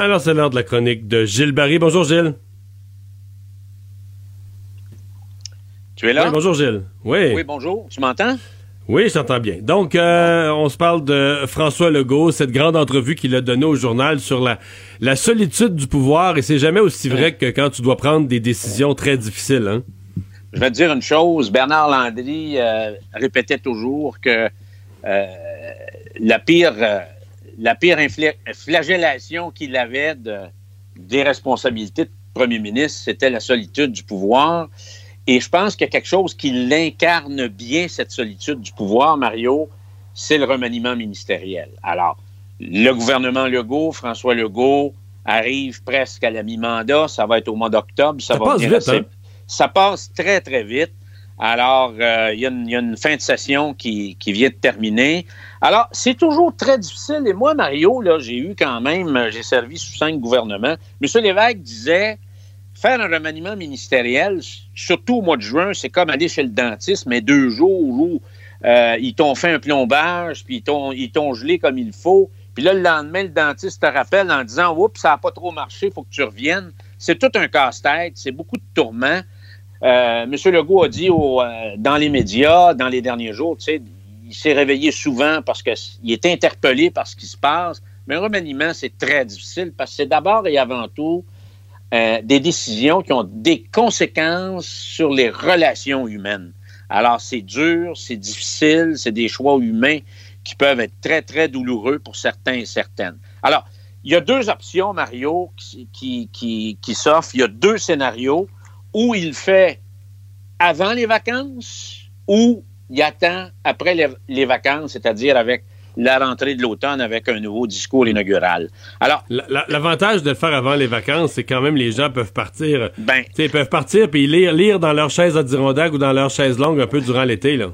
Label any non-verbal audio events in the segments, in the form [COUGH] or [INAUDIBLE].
Alors, c'est l'heure de la chronique de Gilles Barry. Bonjour, Gilles. Tu es là? Oui, bonjour, Gilles. Oui. Oui, bonjour. Tu m'entends? Oui, j'entends bien. Donc, euh, on se parle de François Legault, cette grande entrevue qu'il a donnée au journal sur la, la solitude du pouvoir, et c'est jamais aussi vrai que quand tu dois prendre des décisions très difficiles. Hein? Je vais te dire une chose. Bernard Landry euh, répétait toujours que euh, la pire, la pire flagellation qu'il avait de, des responsabilités de premier ministre, c'était la solitude du pouvoir. Et je pense qu'il y a quelque chose qui l'incarne bien, cette solitude du pouvoir, Mario, c'est le remaniement ministériel. Alors, le gouvernement Legault, François Legault, arrive presque à la mi-mandat. Ça va être au mois d'octobre. Ça, passe vite, hein? Ça passe très, très vite. Alors, euh, il y, a une fin de session qui, vient de terminer. Alors, c'est toujours très difficile. Et moi, Mario, là, j'ai eu quand même, j'ai servi sous cinq gouvernements. M. Lévesque disait, faire un remaniement ministériel, surtout au mois de juin, c'est comme aller chez le dentiste, mais deux jours où euh, ils t'ont fait un plombage, puis ils t'ont gelé comme il faut. Puis là, le lendemain, le dentiste te rappelle en disant Oups, ça n'a pas trop marché, il faut que tu reviennes. C'est tout un casse-tête, c'est beaucoup de tourments. Euh, M. Legault a dit euh, dans les médias, dans les derniers jours, il s'est réveillé souvent parce qu'il est interpellé par ce qui se passe. Mais un remaniement, c'est très difficile parce que c'est d'abord et avant tout euh, des décisions qui ont des conséquences sur les relations humaines. Alors, c'est dur, c'est difficile, c'est des choix humains qui peuvent être très, très douloureux pour certains et certaines. Alors, il y a deux options, Mario, qui, s'offrent. Il y a deux scénarios où il fait avant les vacances ou il attend après les vacances, c'est-à-dire avec la rentrée de l'automne avec un nouveau discours inaugural. Alors, l'avantage de le faire avant les vacances, c'est quand même les gens peuvent partir. Ben, ils peuvent partir puis lire, lire dans leur chaise Adirondack ou dans leur chaise longue un peu durant l'été là.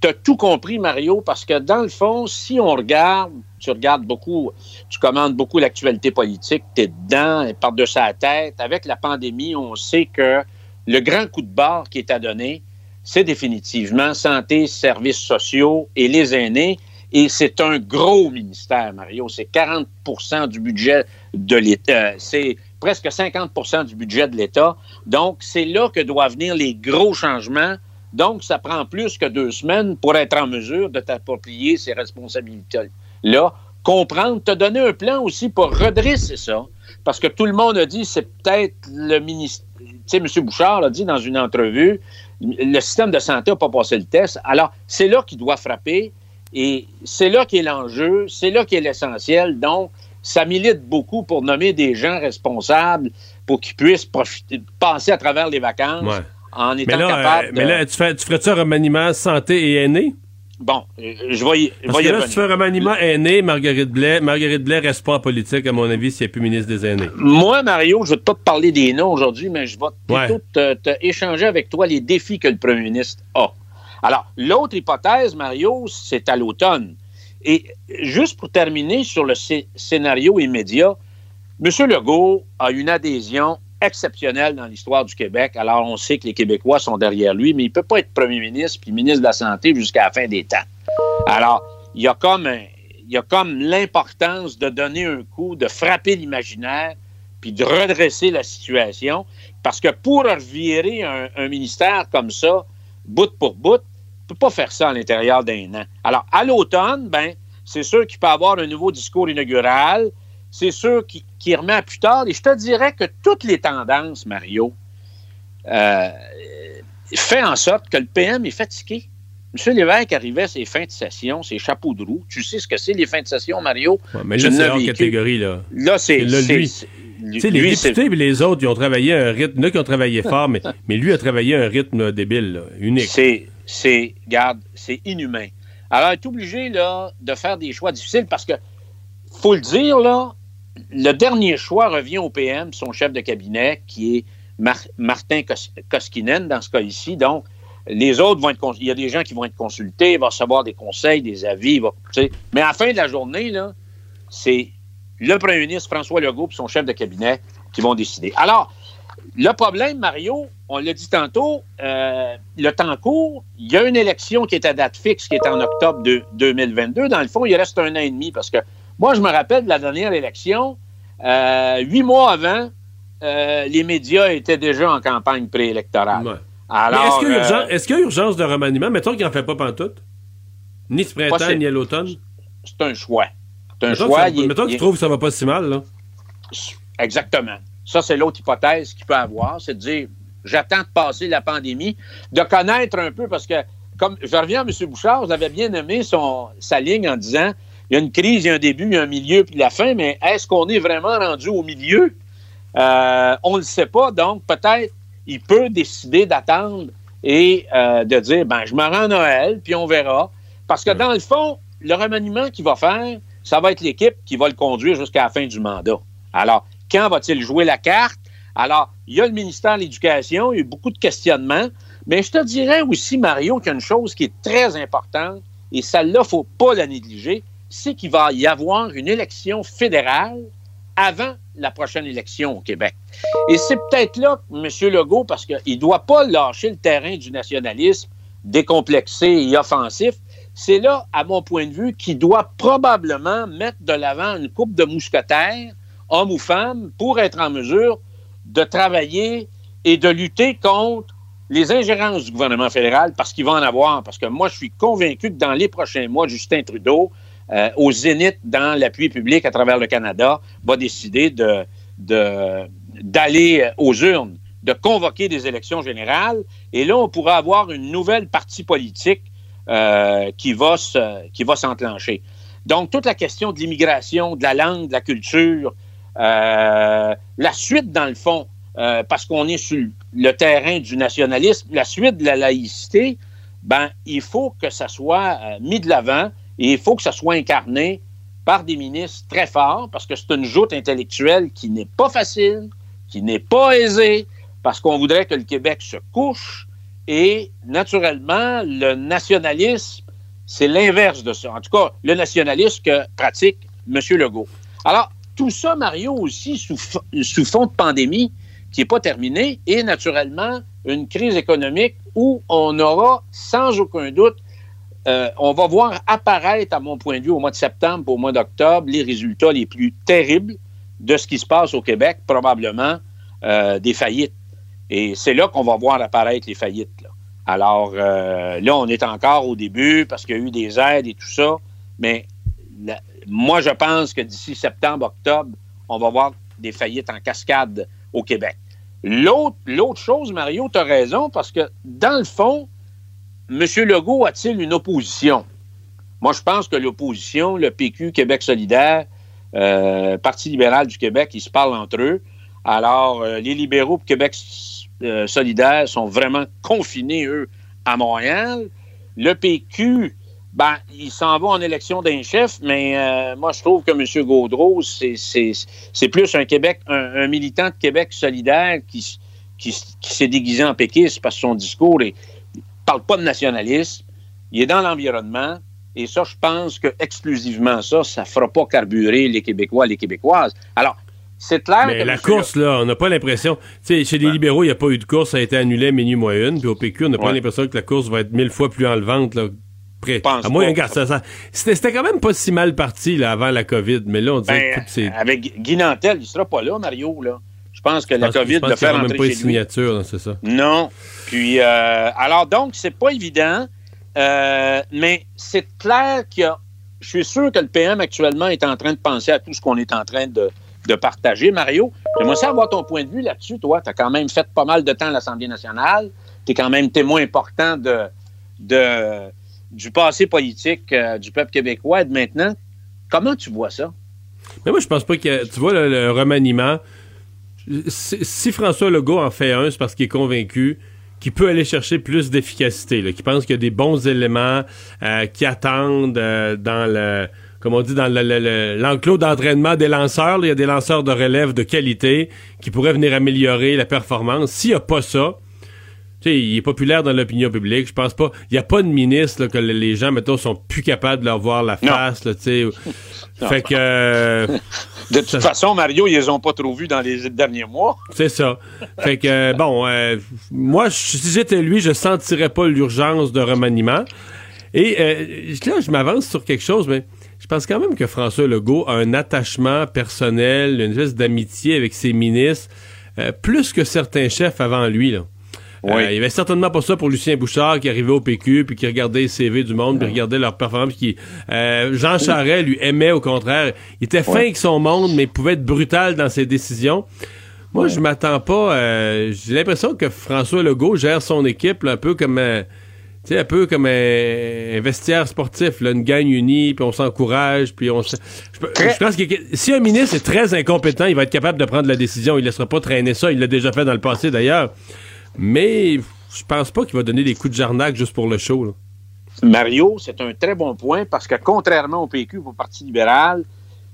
Tu as tout compris, Mario, parce que dans le fond, si on regarde, tu regardes beaucoup, tu commandes beaucoup l'actualité politique, tu es dedans, par-dessus sa tête. Avec la pandémie, on sait que le grand coup de barre qui est à donner, c'est définitivement santé, services sociaux et les aînés. Et c'est un gros ministère, Mario. C'est 40% du budget de l'État. Euh, c'est presque 50% du budget de l'État. Donc, c'est là que doivent venir les gros changements. Donc, ça prend plus que deux semaines pour être en mesure de t'approprier ces responsabilités-là. Comprendre, te donner un plan aussi pour redresser ça. Parce que tout le monde a dit, c'est peut-être le ministère. Tu sais, M. Bouchard l'a dit dans une entrevue, le système de santé n'a pas passé le test. Alors, c'est là qu'il doit frapper. Et c'est là qu'est l'enjeu, c'est là qu'est l'essentiel. Donc, ça milite beaucoup pour nommer des gens responsables pour qu'ils puissent profiter, passer à travers les vacances en étant capables. Euh, mais là, tu, fais, tu ferais-tu un remaniement santé et aîné? Bon, euh, je vais y, Parce que là, si tu fais un remaniement aîné, Marguerite Blais, Marguerite Blais reste pas en politique, à mon avis, s'il n'y a plus ministre des aînés. Moi, Mario, je ne vais pas te parler des noms aujourd'hui, mais je vais plutôt te, échanger avec toi les défis que le premier ministre a. Alors, l'autre hypothèse, Mario, c'est à l'automne. Et juste pour terminer sur le scénario immédiat, M. Legault a une adhésion exceptionnelle dans l'histoire du Québec. Alors, on sait que les Québécois sont derrière lui, mais il ne peut pas être premier ministre puis ministre de la Santé jusqu'à la fin des temps. Alors, il y a comme, il comme l'importance de donner un coup, de frapper l'imaginaire, puis de redresser la situation, parce que pour revirer un ministère comme ça, bout pour bout, ne peut pas faire ça à l'intérieur d'un an. Alors, à l'automne, ben, c'est sûr qu'il peut avoir un nouveau discours inaugural. C'est sûr qu'il remet à plus tard. Et je te dirais que toutes les tendances, Mario, euh, fait en sorte que le PM est fatigué. M. Lévesque arrivait à ses fins de session, ses chapeaux de roue. Tu sais ce que c'est, les fins de session, Mario? mais là, c'est hors catégorie, là. Là, c'est... lui. Tu sais, les députés et les autres, ils ont travaillé un rythme. Il y en a qui ont travaillé [LAUGHS] fort, mais, mais lui a travaillé un rythme débile, unique. C'est c'est, garde, c'est inhumain. Alors, il est obligé là, de faire des choix difficiles parce que, faut le dire, là, le dernier choix revient au PM, son chef de cabinet, qui est Martin Koskinen, dans ce cas ici. Donc, les autres vont être. Il y a des gens qui vont être consultés, va recevoir des conseils, des avis. Va, mais à la fin de la journée, c'est le premier ministre François Legault et son chef de cabinet qui vont décider. Alors, le problème, Mario, on l'a dit tantôt, euh, le temps court. Il y a une élection qui est à date fixe, qui est en octobre de 2022. Dans le fond, il reste un an et demi parce que moi, je me rappelle de la dernière élection. huit mois avant, les médias étaient déjà en campagne préélectorale. Alors, est-ce qu'il y, a urgence de remaniement? Mettons qu'il n'en fait pas pantoute. Ni ce printemps, ni à l'automne. C'est un choix. C'est un mettons choix. Que mettons que tu trouves que ça va pas si mal, là. Exactement. Ça, c'est l'autre hypothèse qu'il peut avoir, c'est de dire j'attends de passer la pandémie, de connaître un peu, parce que, comme je reviens à M. Bouchard, vous avez bien aimé son, sa ligne en disant il y a une crise, il y a un début, il y a un milieu, puis la fin, mais est-ce qu'on est vraiment rendu au milieu? Euh, on ne le sait pas, donc peut-être il peut décider d'attendre et euh, de dire ben je me rends à Noël, puis on verra. Parce que dans le fond, le remaniement qu'il va faire, ça va être l'équipe qui va le conduire jusqu'à la fin du mandat. Alors, quand va-t-il jouer la carte? Alors, il y a le ministère de l'Éducation, il y a eu beaucoup de questionnements, mais je te dirais aussi, Mario, qu'il y a une chose qui est très importante, et celle-là, il ne faut pas la négliger, c'est qu'il va y avoir une élection fédérale avant la prochaine élection au Québec. Et c'est peut-être là, M. Legault, parce qu'il ne doit pas lâcher le terrain du nationalisme décomplexé et offensif, c'est là, à mon point de vue, qu'il doit probablement mettre de l'avant une coupe de mousquetaires, hommes ou femmes, pour être en mesure de travailler et de lutter contre les ingérences du gouvernement fédéral, parce qu'il va en avoir. Parce que moi, je suis convaincu que dans les prochains mois, Justin Trudeau, euh, au zénith dans l'appui public à travers le Canada, va décider de, d'aller aux urnes, de convoquer des élections générales. Et là, on pourra avoir une nouvelle partie politique euh, qui va s'enclencher. Donc, toute la question de l'immigration, de la langue, de la culture, euh, la suite, dans le fond, euh, parce qu'on est sur le terrain du nationalisme, la suite de la laïcité, ben, il faut que ça soit mis de l'avant et il faut que ça soit incarné par des ministres très forts, parce que c'est une joute intellectuelle qui n'est pas facile, qui n'est pas aisée, parce qu'on voudrait que le Québec se couche, et naturellement, le nationalisme, c'est l'inverse de ça. En tout cas, le nationalisme que pratique M. Legault. Alors, tout ça, Mario, aussi sous, sous fond de pandémie qui n'est pas terminée, et naturellement une crise économique où on aura sans aucun doute, euh, on va voir apparaître, à mon point de vue, au mois de septembre, au mois d'octobre, les résultats les plus terribles de ce qui se passe au Québec, probablement euh, des faillites. Et c'est là qu'on va voir apparaître les faillites. Alors euh, là, on est encore au début parce qu'il y a eu des aides et tout ça, mais moi, je pense que d'ici septembre, octobre, on va voir des faillites en cascade au Québec. L'autre chose, Mario, tu as raison, parce que dans le fond, M. Legault a-t-il une opposition? Moi, je pense que l'opposition, le PQ, Québec solidaire, euh, Parti libéral du Québec, ils se parlent entre eux. Alors, euh, les libéraux Québec euh, solidaire sont vraiment confinés, eux, à Montréal. Le PQ, ben, il s'en va en élection d'un chef, mais moi, je trouve que M. Gaudreau, c'est plus un Québec, un, militant de Québec solidaire qui, qui, s'est déguisé en péquiste parce que son discours ne parle pas de nationalisme. Il est dans l'environnement. Et ça, je pense que exclusivement ça, ça ne fera pas carburer les Québécois, les Québécoises. Alors, c'est clair. Mais la course, là, on n'a pas l'impression. Tu sais, chez les libéraux, il n'y a pas eu de course, ça a été annulé minuit moins une. Puis au PQ, on n'a pas l'impression que la course va être mille fois plus enlevante, là. Près. À moi, regarde, ça, ça c'était quand même pas si mal parti là, avant la COVID, mais là, on dirait ben, que Avec Guy Nantel, il sera pas là, Mario, là. Je pense que la COVID le fait rentrer pas chez signature, c'est ça? Non. Puis, euh, alors donc, c'est pas évident, euh, mais c'est clair qu'il y a... Je suis sûr que le PM actuellement est en train de penser à tout ce qu'on est en train de, de partager. Mario, j'aimerais savoir ton point de vue là-dessus. Toi, tu as quand même fait pas mal de temps à l'Assemblée nationale. Tu es quand même témoin important de, de, du passé politique euh, du peuple québécois et de maintenant. Comment tu vois ça? Mais moi, je pense pas que. Tu vois, le, remaniement, si, François Legault en fait un, c'est parce qu'il est convaincu qu'il peut aller chercher plus d'efficacité, qu'il pense qu'il y a des bons éléments euh, qui attendent euh, dans le comme on dit dans l'enclos d'entraînement des lanceurs, il y a des lanceurs de relève de qualité qui pourraient venir améliorer la performance. S'il n'y a pas ça, il est populaire dans l'opinion publique. Je pense pas. Il n'y a pas de ministre que les gens, mettons, sont plus capables de leur voir la face. Là, fait que. Euh, [LAUGHS] de toute façon, Mario, ils les ont pas trop vus dans les derniers mois. C'est ça. Fait que, euh, bon, euh, moi, si j'étais lui, je sentirais pas l'urgence de remaniement. Et là, je m'avance sur quelque chose, mais je pense quand même que François Legault a un attachement personnel, une espèce d'amitié avec ses ministres, euh, plus que certains chefs avant lui. Euh, il y avait certainement pas ça pour Lucien Bouchard qui arrivait au PQ puis qui regardait les CV du monde puis regardait leur performance qui euh, Jean Charest lui aimait au contraire il était fin avec son monde mais pouvait être brutal dans ses décisions moi je m'attends pas euh, j'ai l'impression que François Legault gère son équipe un peu comme un un peu comme un, vestiaire sportif, là, une gang unie, puis on s'encourage, puis on Je, pense que si un ministre est très incompétent, il va être capable de prendre la décision. Il laissera pas traîner ça. Il l'a déjà fait dans le passé, d'ailleurs. Mais je pense pas qu'il va donner des coups de jarnac juste pour le show. Mario, c'est un très bon point parce que contrairement au PQ, au Parti libéral,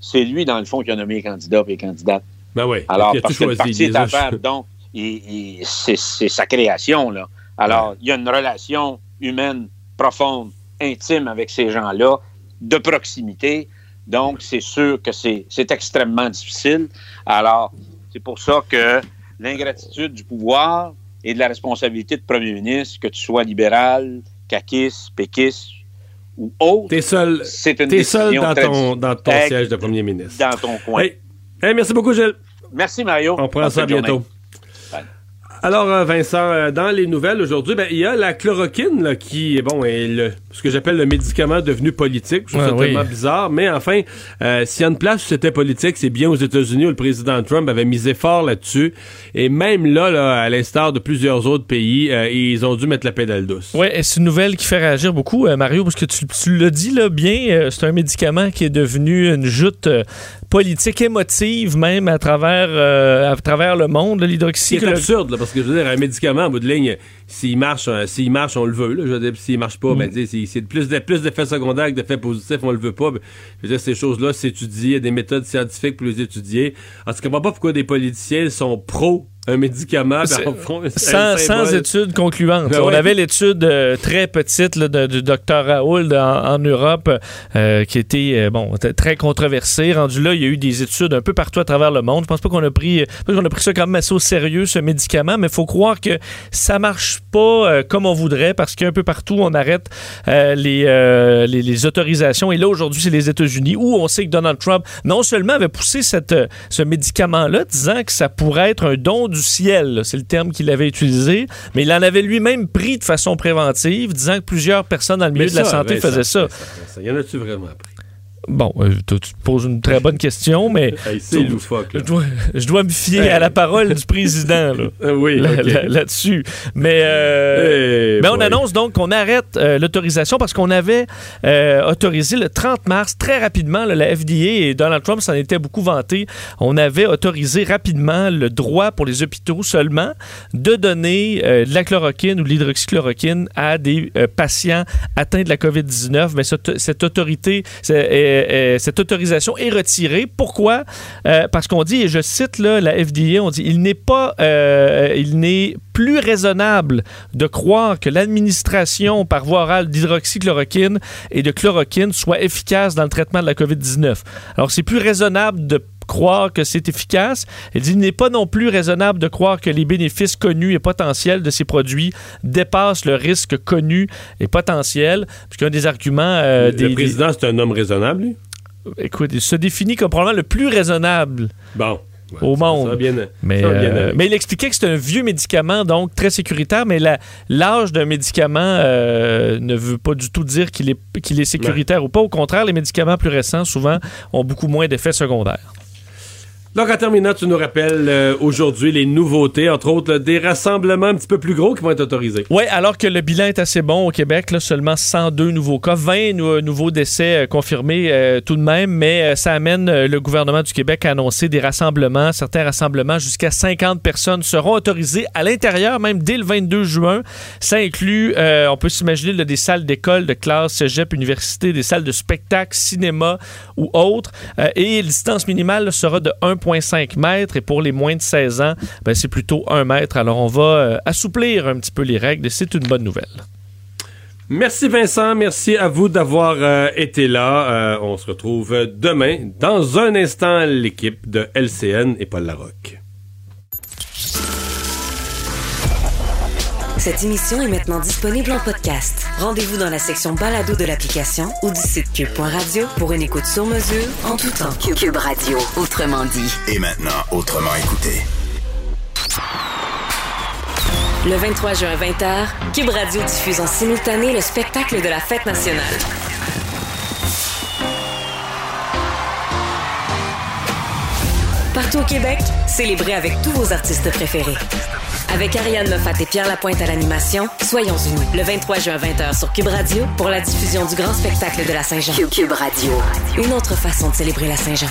c'est lui, dans le fond, qui a nommé les candidats et les candidates. Ben oui. Alors, parce que le parti est à donc, c'est sa création, là. Alors, il y a une relation humaine profonde, intime avec ces gens-là, de proximité. Donc, c'est sûr que c'est extrêmement difficile. Alors, c'est pour ça que l'ingratitude du pouvoir et de la responsabilité de premier ministre, que tu sois libéral, caquiste, péquiste ou autre. T'es seul, c'est une es seul dans ton, dans ton siège de premier ministre. Dans ton coin. merci beaucoup, Gilles. Merci, Mario. On prend ça bientôt. Alors, euh, Vincent, euh, dans les nouvelles aujourd'hui, ben, il y a la chloroquine là, qui bon, est le, ce que j'appelle le médicament devenu politique. Je trouve ça tellement bizarre. Mais enfin, euh, s'il y a une place où c'était politique, c'est bien aux États-Unis où le président Trump avait misé fort là-dessus. Et même là, là à l'instar de plusieurs autres pays, ils ont dû mettre la pédale douce. Oui, c'est une nouvelle qui fait réagir beaucoup, Mario, parce que tu, tu l'as dit là, bien, c'est un médicament qui est devenu une joute politique émotive même à travers, à travers le monde, l'hydroxy. C'est absurde, là, parce que je veux dire, un médicament, en bout de ligne, s'il marche, euh, s'il marche, on le veut. Là, je veux dire, s'il marche pas, ben, mm. c'est plus d'effets secondaires que d'effets positifs, on le veut pas. Ben, je veux dire, ces choses-là s'étudient, il y a des méthodes scientifiques pour les étudier. En tout cas, pas pourquoi des politiciens sont pro un médicament sans, sans études concluantes. Ben on avait l'étude euh, très petite du docteur Raoul en, Europe euh, qui était euh, bon très controversée. Rendu là, il y a eu des études un peu partout à travers le monde. Je pense pas qu'on a pris qu'on a pris ça quand même assez au sérieux ce médicament, mais il faut croire que ça marche pas comme on voudrait parce qu'un peu partout on arrête les, les, autorisations. Et là aujourd'hui, c'est les États-Unis où on sait que Donald Trump non seulement avait poussé cette, ce médicament-là, disant que ça pourrait être un don du ciel, c'est le terme qu'il avait utilisé, mais il en avait lui-même pris de façon préventive, disant que plusieurs personnes dans le milieu de la santé faisaient ça. ça. Y en a-tu vraiment pris? Bon, euh, tu, poses une très bonne question, mais [LAUGHS] c'est loufoque, je, dois, je dois me fier à la parole du président là, euh, [LAUGHS] oui, là-dessus. mais, euh, on annonce donc qu'on arrête l'autorisation parce qu'on avait autorisé le 30 mars, très rapidement, la FDA et Donald Trump s'en était beaucoup vanté, on avait autorisé rapidement le droit pour les hôpitaux seulement de donner de la chloroquine ou de l'hydroxychloroquine à des patients atteints de la COVID-19. Mais cette, cette autorité... c'est euh, euh, cette autorisation est retirée. Pourquoi? Euh, parce qu'on dit, et je cite là, la FDA, on dit, il n'est il n'est plus raisonnable de croire que l'administration par voie orale d'hydroxychloroquine et de chloroquine soit efficace dans le traitement de la COVID-19. Alors, c'est plus raisonnable de croire que c'est efficace. Elle dit il n'est pas non plus raisonnable de croire que les bénéfices connus et potentiels de ces produits dépassent le risque connu et potentiel. Puisqu'un des arguments. Euh, le président, c'est un homme raisonnable, lui? Écoute, il se définit comme probablement le plus raisonnable. Bon au monde. mais, euh, mais, il expliquait que c'est un vieux médicament, donc très sécuritaire, mais l'âge d'un médicament euh, ne veut pas du tout dire qu'il est, qu'il est sécuritaire ou pas. Au contraire, les médicaments plus récents, souvent, ont beaucoup moins d'effets secondaires. Donc, en terminant, tu nous rappelles euh, aujourd'hui les nouveautés, entre autres des rassemblements un petit peu plus gros qui vont être autorisés. Oui, alors que le bilan est assez bon au Québec, seulement 102 nouveaux cas, 20 nouveaux décès euh, confirmés euh, tout de même, mais ça amène le gouvernement du Québec à annoncer des rassemblements. Certains rassemblements, jusqu'à 50 personnes, seront autorisés à l'intérieur, même dès le 22 juin. Ça inclut, on peut s'imaginer, des salles d'école, de classe, cégep, université, des salles de spectacle, cinéma ou autres. et la distance minimale sera de 1 1,5 mètres et pour les moins de 16 ans, ben, c'est plutôt 1 mètre. Alors on va euh, assouplir un petit peu les règles et c'est une bonne nouvelle. Merci Vincent, merci à vous d'avoir euh, été là. Euh, on se retrouve demain. Dans un instant, l'équipe de LCN et Paul Larocque. Cette émission est maintenant disponible en podcast. Rendez-vous dans la section balado de l'application ou du site cube.radio pour une écoute sur mesure en tout temps. Cube Radio, autrement dit. Et maintenant, autrement écouté. Le 23 juin 20h, Cube Radio diffuse en simultané le spectacle de la fête nationale. Partout au Québec, célébrez avec tous vos artistes préférés. Avec Ariane Moffat et Pierre Lapointe à l'animation, soyons unis le 23 juin 20h sur Cube Radio pour la diffusion du grand spectacle de la Saint-Jean. Cube, Cube Radio. Une autre façon de célébrer la Saint-Jean.